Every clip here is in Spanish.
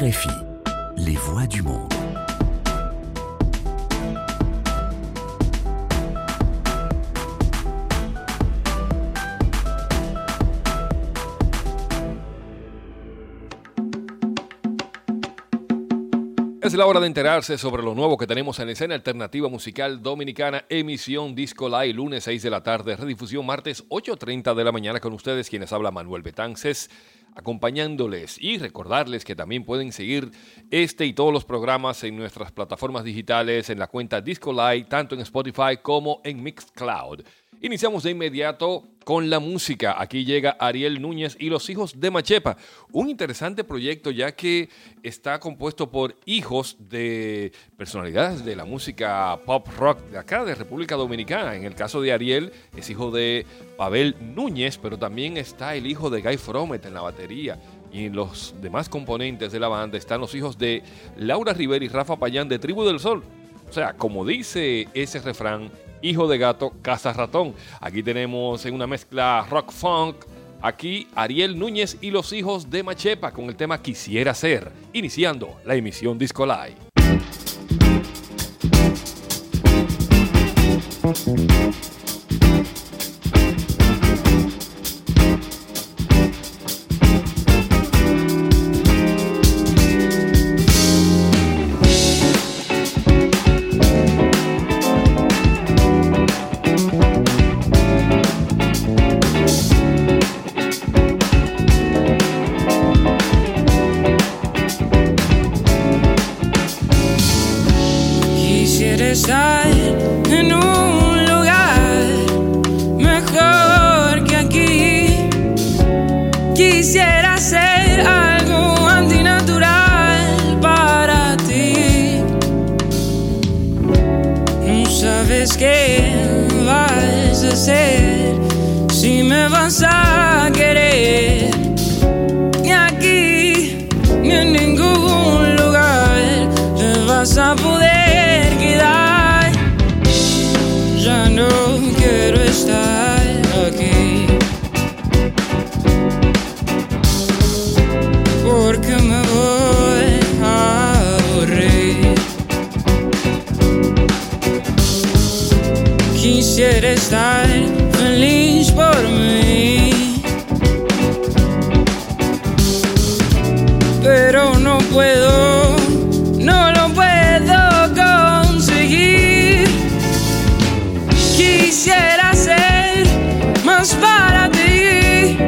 RFI, les voix du monde. Es la hora de enterarse sobre lo nuevo que tenemos en escena alternativa musical dominicana, emisión Disco Live, lunes 6 de la tarde, redifusión martes 8.30 de la mañana con ustedes, quienes habla Manuel Betances, acompañándoles y recordarles que también pueden seguir este y todos los programas en nuestras plataformas digitales, en la cuenta Disco Live, tanto en Spotify como en Mixcloud. Iniciamos de inmediato con la música. Aquí llega Ariel Núñez y los hijos de Machepa. Un interesante proyecto ya que está compuesto por hijos de personalidades de la música pop rock de acá, de República Dominicana. En el caso de Ariel es hijo de Pavel Núñez, pero también está el hijo de Guy Fromet en la batería. Y en los demás componentes de la banda están los hijos de Laura Rivera y Rafa Payán de Tribu del Sol. O sea, como dice ese refrán, Hijo de Gato, Casa Ratón. Aquí tenemos en una mezcla rock funk. Aquí Ariel Núñez y los hijos de Machepa con el tema Quisiera ser, iniciando la emisión Disco Live. besar en un lugar mejor que aquí. Quisiera ser algo antinatural para ti. No sabes qué vas a hacer si me vas a querer. Ni aquí ni en ningún lugar te vas a feliz por mí. Pero no puedo, no lo puedo conseguir. Quisiera ser más para ti.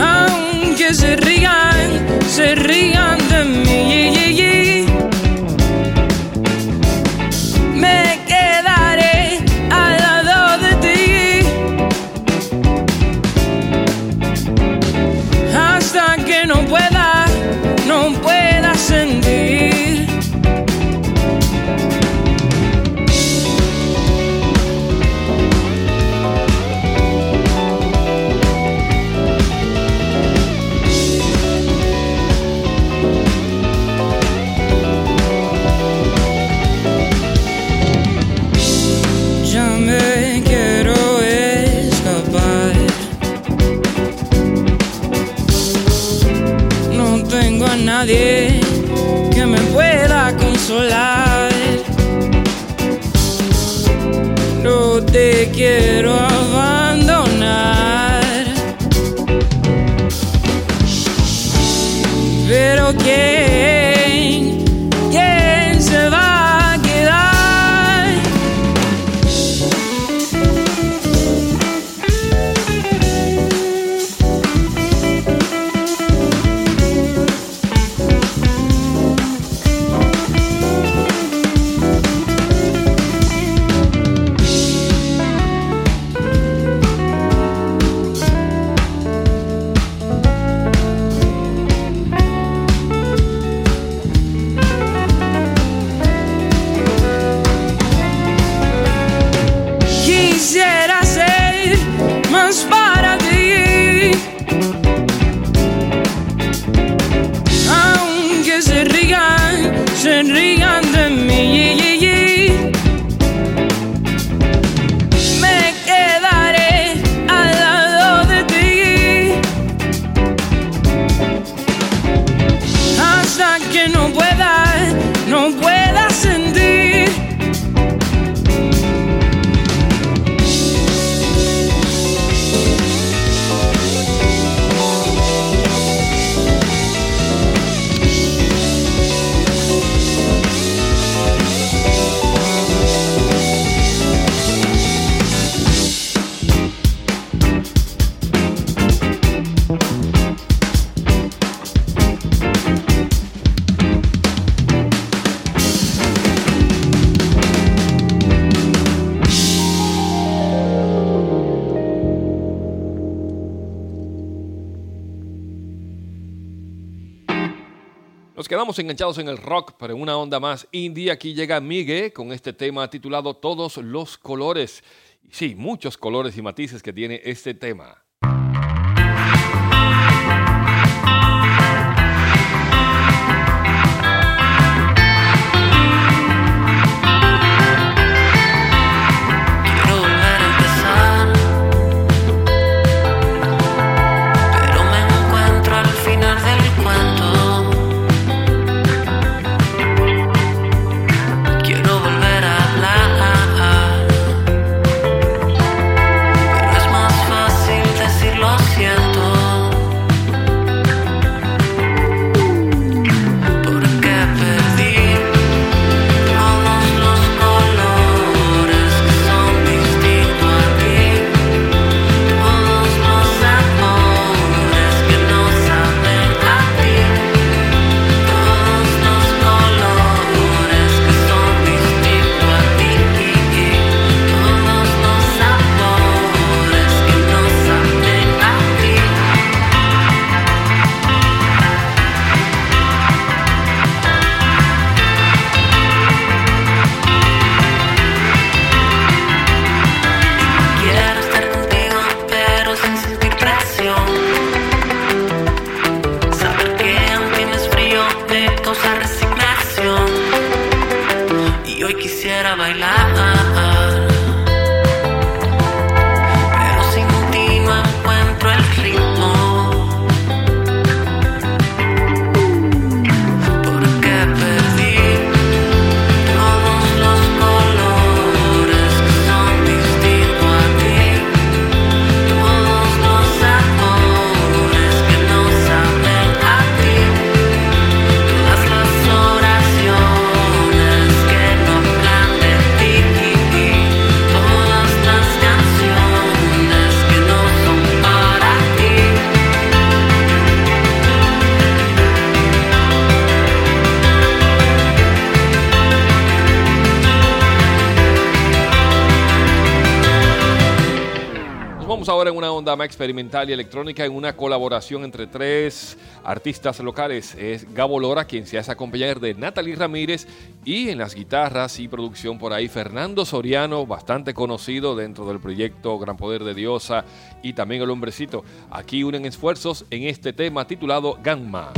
Aunque se rían, se rían. te quiero quedamos enganchados en el rock, pero en una onda más indie. Aquí llega Miguel con este tema titulado Todos los colores. Sí, muchos colores y matices que tiene este tema. Experimental y electrónica en una colaboración entre tres artistas locales. Es Gabo Lora quien se hace acompañar de Natalie Ramírez y en las guitarras y producción por ahí Fernando Soriano, bastante conocido dentro del proyecto Gran Poder de Diosa y también El Hombrecito. Aquí unen esfuerzos en este tema titulado Gamma.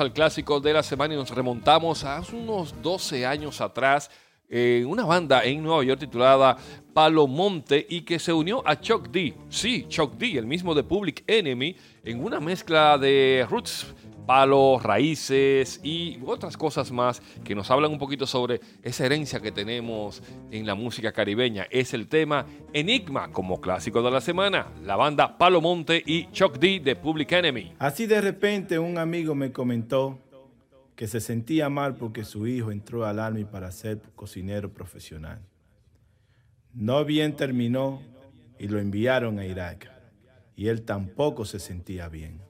Al clásico de la semana y nos remontamos a unos 12 años atrás en una banda en Nueva York titulada Palo Monte y que se unió a Chuck D. Sí, Chuck D, el mismo de Public Enemy, en una mezcla de roots palos, raíces y otras cosas más que nos hablan un poquito sobre esa herencia que tenemos en la música caribeña. Es el tema Enigma como clásico de la semana, la banda Palo Monte y Chuck D de Public Enemy. Así de repente un amigo me comentó que se sentía mal porque su hijo entró al Army para ser cocinero profesional. No bien terminó y lo enviaron a Irak y él tampoco se sentía bien.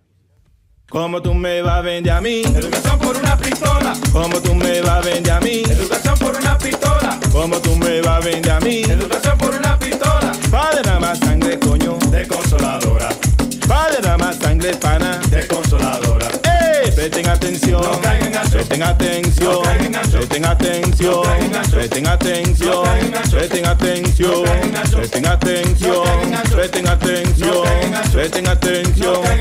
¿Cómo tú me vas a vender a mí? Educación por una pistola. ¿Cómo tú me vas a vender a mí? Educación por una pistola. ¿Cómo tú me vas a vender a mí? Educación por una pistola. Padre nada más sangre, coño. De consoladora. Padre nada más sangre, pana. De consoladora. ¡Ey! Presten atención. No caigan. Presten atención. No caigan. Presten atención. Presten atención. Presten atención. Presten atención. Presten atención. Presten atención.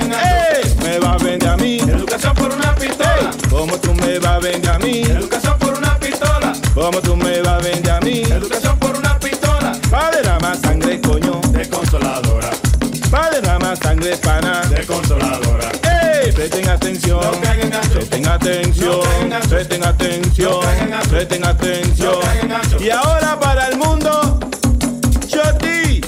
Presten atención. No caigan gacho. Presten atención. No caigan gacho. Y ahora para el mundo, Choti.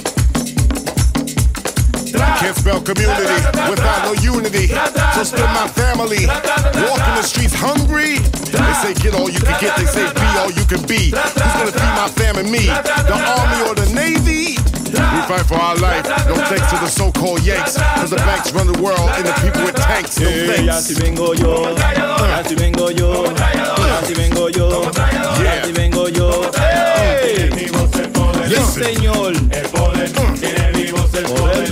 Can't spell community without no unity. So still my family. Walking the streets hungry. They say get all you can get. They say be all you can be. Who's gonna feed my fam and me? The army or the navy? We fight for our life. No thanks to the so-called Yanks. Cause the banks run the world and the people with tanks. No Eh, ya si thanks. vengo yo, ya vengo yo, ya vengo yo, ya si vengo yo. ¡Ey! Vivos el poder. Sí, Listen. señor, El poder. Tiene vivos el poder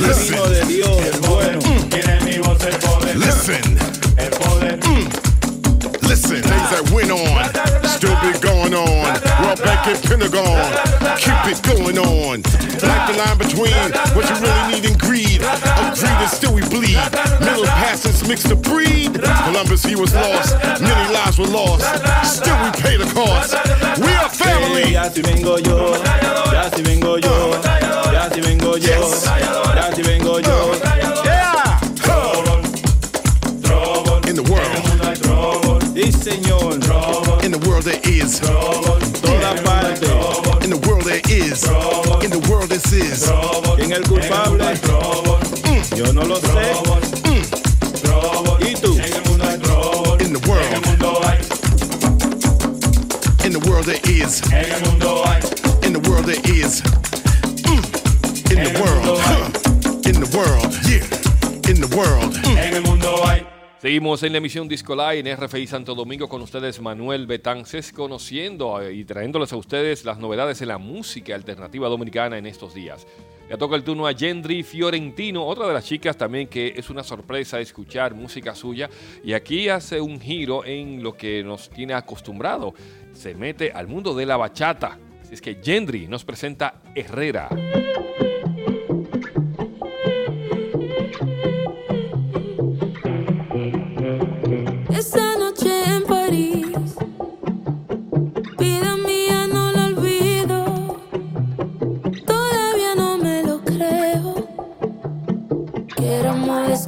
World Bank and Pentagon, keep it going on. Like the line between what you really need and greed. Of greed and still we bleed. Middle passes mixed the breed. Columbus, he was lost. Many lives were lost. Still we pay the cost. We are family. ya si vengo yo, ya si vengo yo, ya si vengo yo, Yes. ya si vengo yo. Uh. Yeah. In the world, Sí, señor, in the world there is is. Robot. In the world this is. Robot. El culpable? En el mm. Yo no lo robot. sé. Mm. ¿Y tú? En el mundo hay robot. In the world. En el mundo hay. In the world there is. En el mundo hay. In the world there is. Mm. In, the world. In the world. Seguimos en la emisión Disco Live en RFI Santo Domingo con ustedes Manuel Betances conociendo y trayéndoles a ustedes las novedades en la música alternativa dominicana en estos días. Le toca el turno a Gendry Fiorentino, otra de las chicas también que es una sorpresa escuchar música suya y aquí hace un giro en lo que nos tiene acostumbrado. Se mete al mundo de la bachata. Así es que Gendry nos presenta Herrera.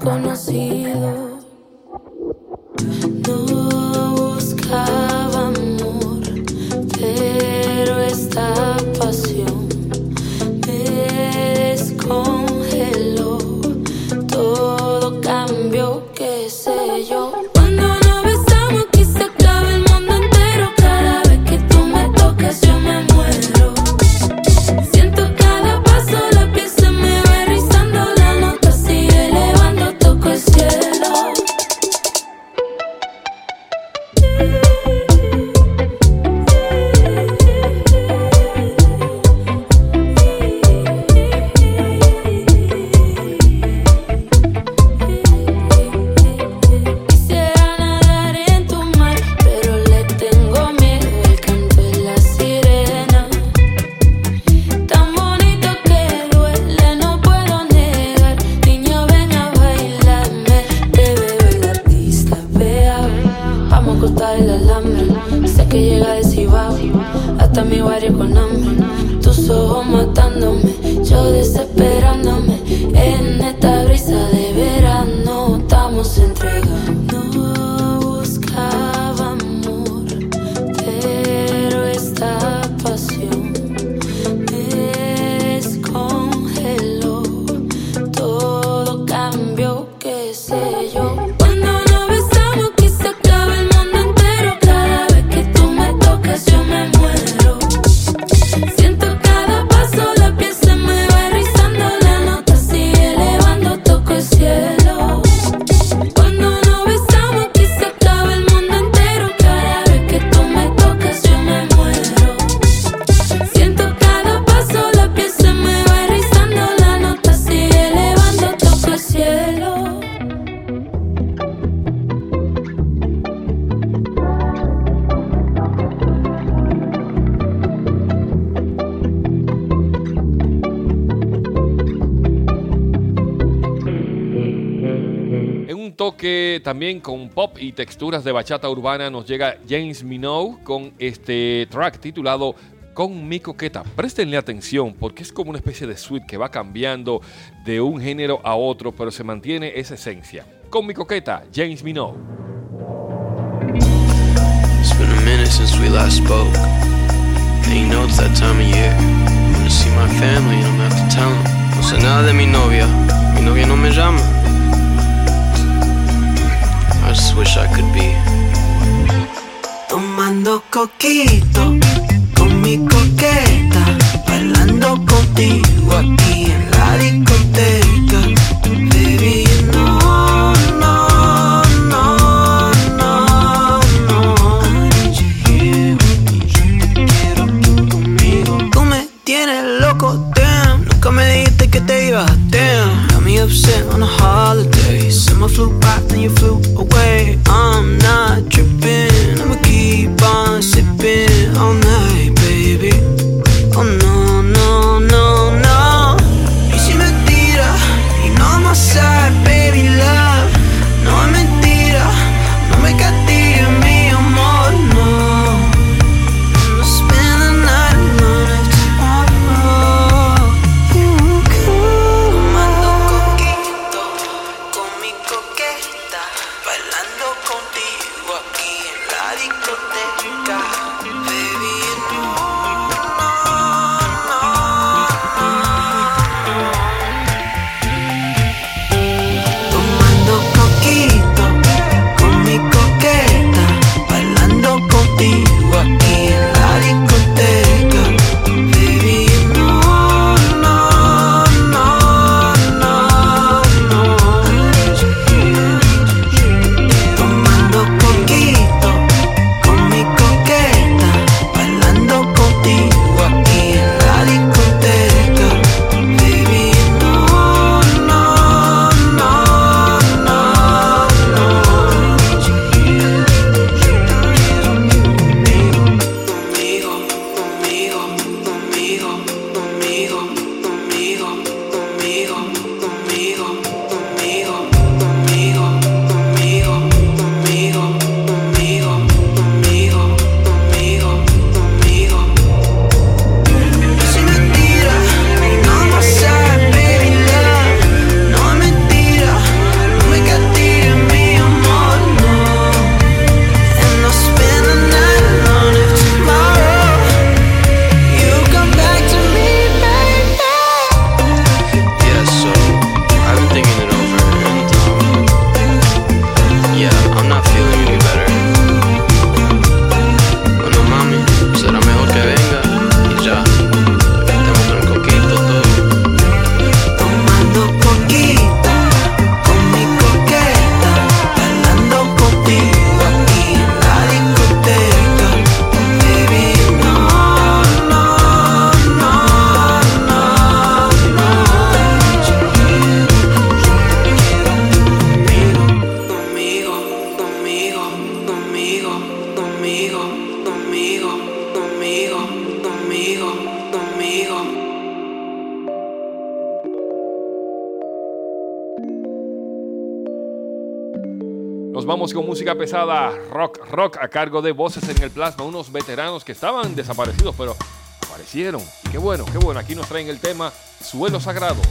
desconocido. También con pop y texturas de bachata urbana nos llega James Minogue con este track titulado con mi coqueta. Prestenle atención porque es como una especie de suite que va cambiando de un género a otro, pero se mantiene esa esencia. Con mi coqueta, James Minogue. It's been a minute since we last year. Em. No sé nada de mi novia. Mi novia no me llama just wish I could be. Tomando coquito con mi coqueta, bailando contigo aquí en la discoteca. Baby, you know, no, no, no, no. Quiero conmigo. Tú me tienes loco, damn. Nunca me dijiste que te ibas, damn. Got me upset on a holiday. Summer flew by, then you flew pesada, rock, rock a cargo de Voces en el Plasma, unos veteranos que estaban desaparecidos, pero aparecieron. Qué bueno, qué bueno. Aquí nos traen el tema Suelo Sagrado.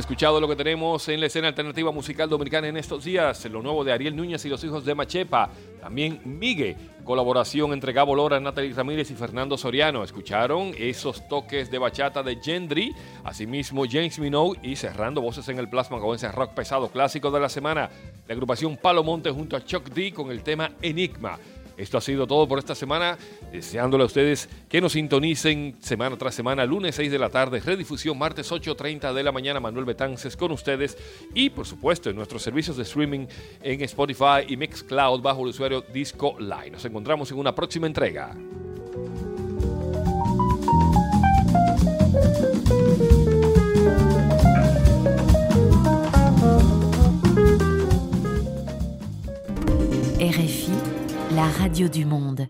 Escuchado lo que tenemos en la escena alternativa musical dominicana en estos días, lo nuevo de Ariel Núñez y los hijos de Machepa, también Migue, colaboración entre Gabo Lora, Natalie Ramírez y Fernando Soriano. Escucharon esos toques de bachata de Gendry, asimismo James Minogue y cerrando voces en el plasma con ese rock pesado clásico de la semana, la agrupación Palo Monte junto a Chuck D con el tema Enigma. Esto ha sido todo por esta semana, deseándole a ustedes que nos sintonicen semana tras semana, lunes 6 de la tarde, redifusión martes 8.30 de la mañana, Manuel Betances con ustedes y por supuesto en nuestros servicios de streaming en Spotify y Mixcloud bajo el usuario Disco Line. Nos encontramos en una próxima entrega. RFI la radio du monde.